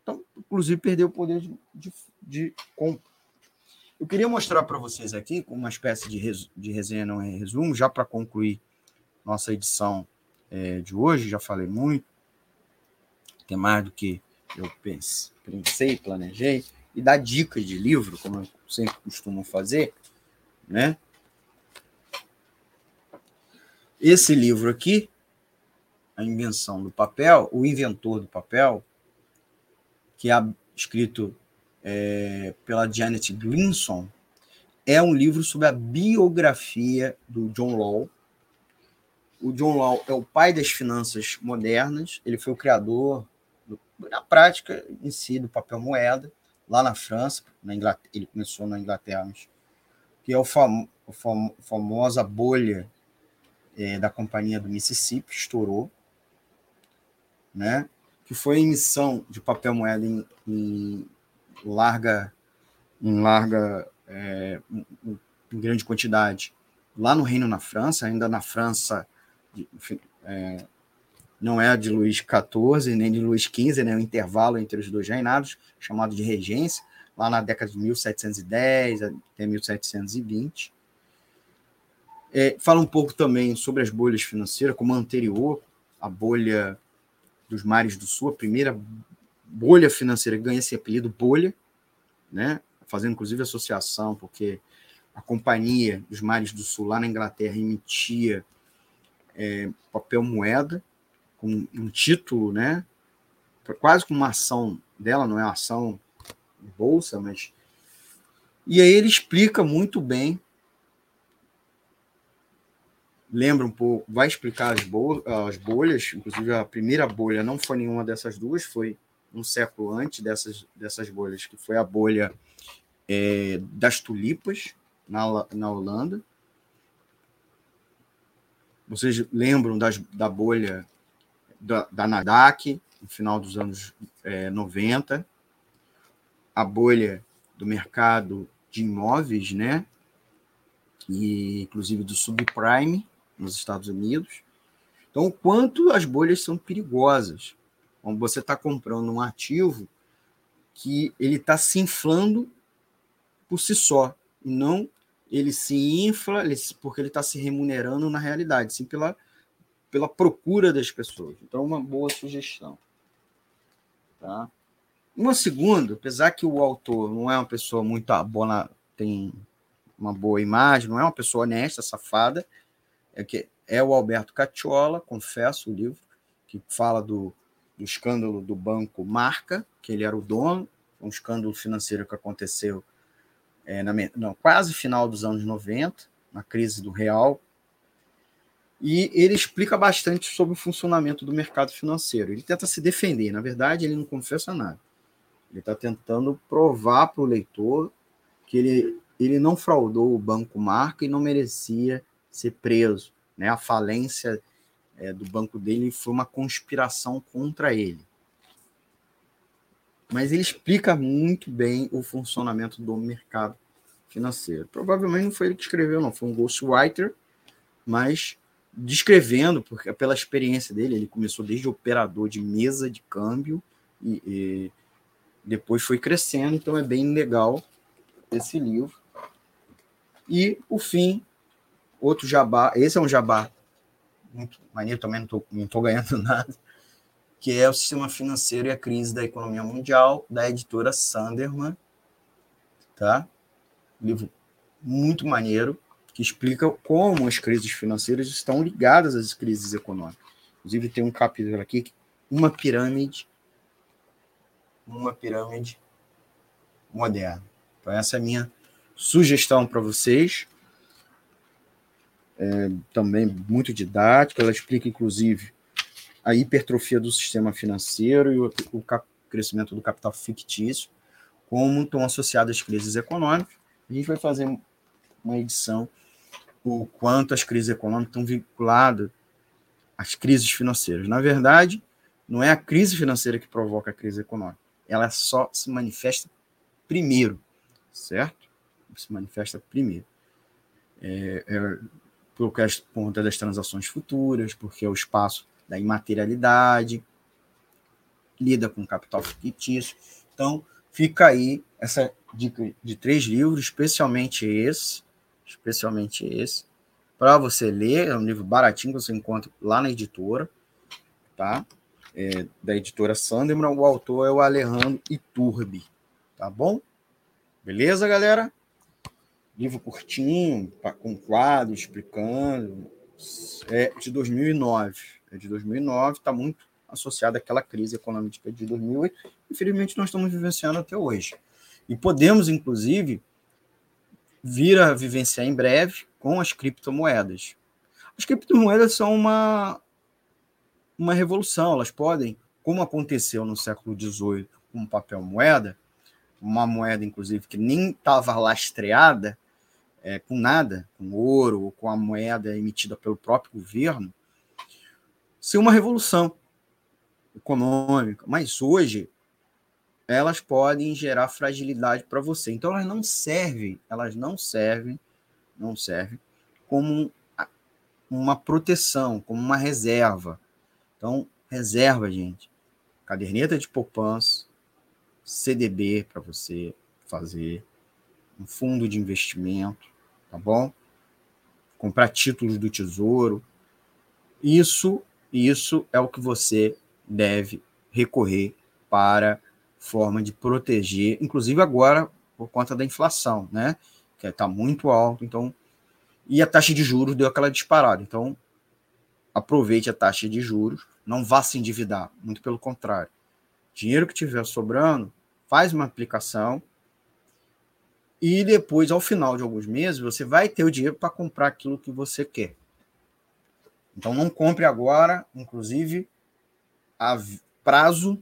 Então, inclusive, perdeu o poder de, de, de compra. Eu queria mostrar para vocês aqui, com uma espécie de, res, de resenha, não é resumo, já para concluir nossa edição é, de hoje, já falei muito, tem mais do que eu pense, pensei, planejei, e dar dicas de livro, como eu sempre costumo fazer, né? Esse livro aqui, A Invenção do Papel, O Inventor do Papel, que é escrito é, pela Janet Glinson, é um livro sobre a biografia do John Law. O John Law é o pai das finanças modernas, ele foi o criador, do, na prática em si, do papel moeda, lá na França, na Inglaterra, ele começou na Inglaterra, que é o famo, famo, famosa bolha é, da companhia do Mississippi, estourou, né? que foi a emissão de papel moeda em, em larga, em larga, é, em grande quantidade lá no Reino na França, ainda na França, é, não é de Luís XIV nem de Luís XV, né, o intervalo entre os dois reinados, chamado de regência, lá na década de 1710 até 1720. É, fala um pouco também sobre as bolhas financeiras, como a anterior, a bolha dos mares do sul, a primeira bolha financeira que ganha esse apelido bolha, né? fazendo inclusive associação, porque a companhia dos mares do sul lá na Inglaterra emitia é, papel moeda com um título, né? quase como uma ação dela, não é uma ação bolsa, mas e aí ele explica muito bem lembra um pouco, vai explicar as, bol as bolhas, inclusive a primeira bolha não foi nenhuma dessas duas, foi um século antes dessas, dessas bolhas, que foi a bolha é, das tulipas na, na Holanda. Vocês lembram das, da bolha da, da Nasdaq, no final dos anos é, 90, a bolha do mercado de imóveis, né? E, inclusive do subprime, nos Estados Unidos. Então, o quanto as bolhas são perigosas. Quando você está comprando um ativo que ele está se inflando por si só, não ele se infla porque ele está se remunerando na realidade, sim pela, pela procura das pessoas. Então, uma boa sugestão. Tá? Uma segunda, apesar que o autor não é uma pessoa muito boa, tem uma boa imagem, não é uma pessoa honesta, safada, é que é o Alberto Cacciola, confesso o livro, que fala do, do escândalo do banco Marca, que ele era o dono, um escândalo financeiro que aconteceu é, na, no quase final dos anos 90, na crise do real, e ele explica bastante sobre o funcionamento do mercado financeiro. Ele tenta se defender, na verdade, ele não confessa nada. Ele está tentando provar para o leitor que ele, ele não fraudou o banco Marca e não merecia ser preso. Né? A falência é, do banco dele foi uma conspiração contra ele. Mas ele explica muito bem o funcionamento do mercado financeiro. Provavelmente não foi ele que escreveu, não, foi um ghostwriter, mas descrevendo, porque pela experiência dele, ele começou desde operador de mesa de câmbio e, e depois foi crescendo, então é bem legal esse livro. E o fim Outro jabá, esse é um jabá muito maneiro, também não estou ganhando nada. que é o Sistema Financeiro e a Crise da Economia Mundial, da editora Sanderman. Tá? livro muito maneiro, que explica como as crises financeiras estão ligadas às crises econômicas. Inclusive, tem um capítulo aqui, uma pirâmide, uma pirâmide moderna. Então, essa é a minha sugestão para vocês. É, também muito didática, ela explica, inclusive, a hipertrofia do sistema financeiro e o, o crescimento do capital fictício, como estão associadas às crises econômicas. A gente vai fazer uma edição o quanto as crises econômicas estão vinculadas às crises financeiras. Na verdade, não é a crise financeira que provoca a crise econômica. Ela só se manifesta primeiro, certo? Se manifesta primeiro. É, é, por conta das transações futuras, porque é o espaço da imaterialidade, lida com capital fictício. Então, fica aí essa dica de três livros, especialmente esse, especialmente esse, para você ler. É um livro baratinho que você encontra lá na editora, tá? É, da editora Sanderman. O autor é o Alejandro Iturbi, tá bom? Beleza, galera? Livro curtinho, com quadro, explicando. É de 2009. É de 2009, está muito associado àquela crise econômica de 2008. Infelizmente, nós estamos vivenciando até hoje. E podemos, inclusive, vir a vivenciar em breve com as criptomoedas. As criptomoedas são uma, uma revolução, elas podem, como aconteceu no século XVIII com papel moeda, uma moeda, inclusive, que nem estava lastreada é, com nada, com ouro ou com a moeda emitida pelo próprio governo, ser uma revolução econômica. Mas hoje elas podem gerar fragilidade para você. Então elas não servem, elas não servem, não servem como uma proteção, como uma reserva. Então, reserva, gente. Caderneta de poupança, CDB para você fazer, um fundo de investimento, tá bom? Comprar títulos do Tesouro. Isso, isso é o que você deve recorrer para forma de proteger, inclusive agora por conta da inflação, né? Que está muito alto, então e a taxa de juros deu aquela disparada. Então aproveite a taxa de juros, não vá se endividar, muito pelo contrário. Dinheiro que tiver sobrando, faz uma aplicação e depois, ao final de alguns meses, você vai ter o dinheiro para comprar aquilo que você quer. Então, não compre agora, inclusive, a prazo,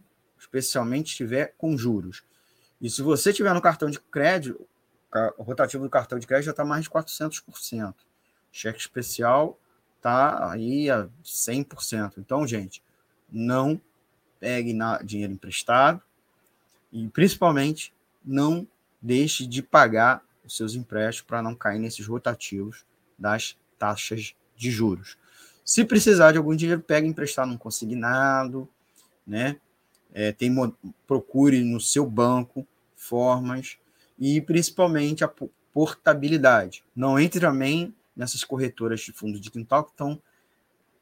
especialmente se tiver com juros. E se você tiver no cartão de crédito, o rotativo do cartão de crédito já está mais de 400%. Cheque especial está aí a 100%. Então, gente, não pegue dinheiro emprestado, e principalmente não deixe de pagar os seus empréstimos para não cair nesses rotativos das taxas de juros. Se precisar de algum dinheiro, pega emprestado num consignado, né? É, tem, procure no seu banco formas e principalmente a portabilidade. Não entre também nessas corretoras de fundo de quintal que estão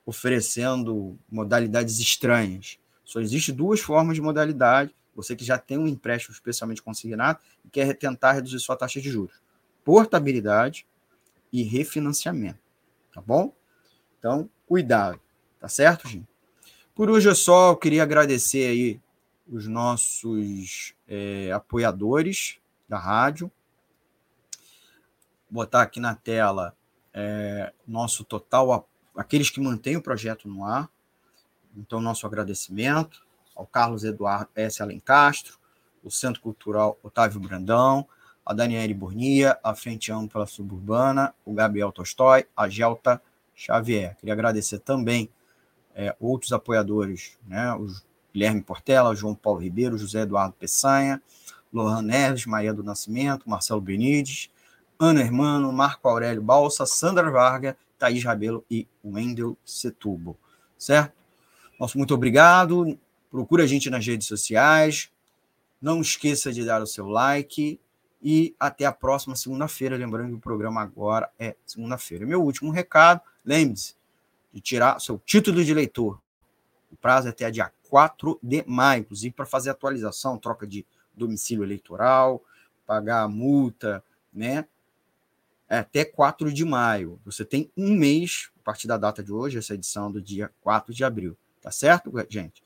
oferecendo modalidades estranhas. Só existe duas formas de modalidade você que já tem um empréstimo especialmente consignado e quer tentar reduzir sua taxa de juros. Portabilidade e refinanciamento. Tá bom? Então, cuidado. Tá certo, gente? Por hoje é só. Eu queria agradecer aí os nossos é, apoiadores da rádio. Botar aqui na tela é, nosso total, aqueles que mantêm o projeto no ar. Então, nosso agradecimento ao Carlos Eduardo S. Alencastro, o Centro Cultural Otávio Brandão, a Daniele Burnia, a Frente Ampla Suburbana, o Gabriel Tolstói, a Gelta Xavier. Queria agradecer também é, outros apoiadores, né, o Guilherme Portela, João Paulo Ribeiro, José Eduardo Peçanha, Lohan Neves, Maria do Nascimento, Marcelo Benides, Ana Hermano, Marco Aurélio Balsa, Sandra Varga, Thaís Rabelo e Wendel Setubo. Certo? Nosso muito obrigado. Procura a gente nas redes sociais. Não esqueça de dar o seu like. E até a próxima segunda-feira. Lembrando que o programa agora é segunda-feira. Meu último recado: lembre-se de tirar seu título de leitor. O prazo é até dia 4 de maio, inclusive para fazer atualização, troca de domicílio eleitoral, pagar a multa, né? É até 4 de maio. Você tem um mês, a partir da data de hoje, essa edição do dia 4 de abril. Tá certo, gente?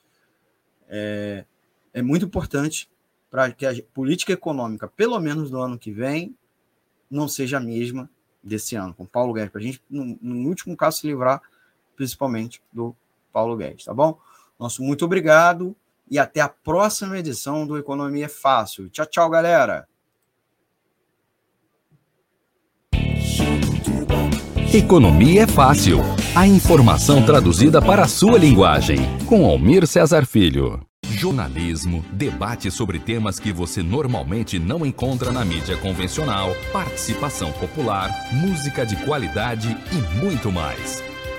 É, é muito importante para que a política econômica, pelo menos no ano que vem, não seja a mesma desse ano, com Paulo Guedes, para a gente, no, no, último caso, se livrar principalmente do Paulo Guedes, tá bom? Nosso muito obrigado e até a próxima edição do Economia é Fácil. Tchau, tchau, galera! Economia é Fácil. A informação traduzida para a sua linguagem. Com Almir Cesar Filho. Jornalismo, debate sobre temas que você normalmente não encontra na mídia convencional, participação popular, música de qualidade e muito mais.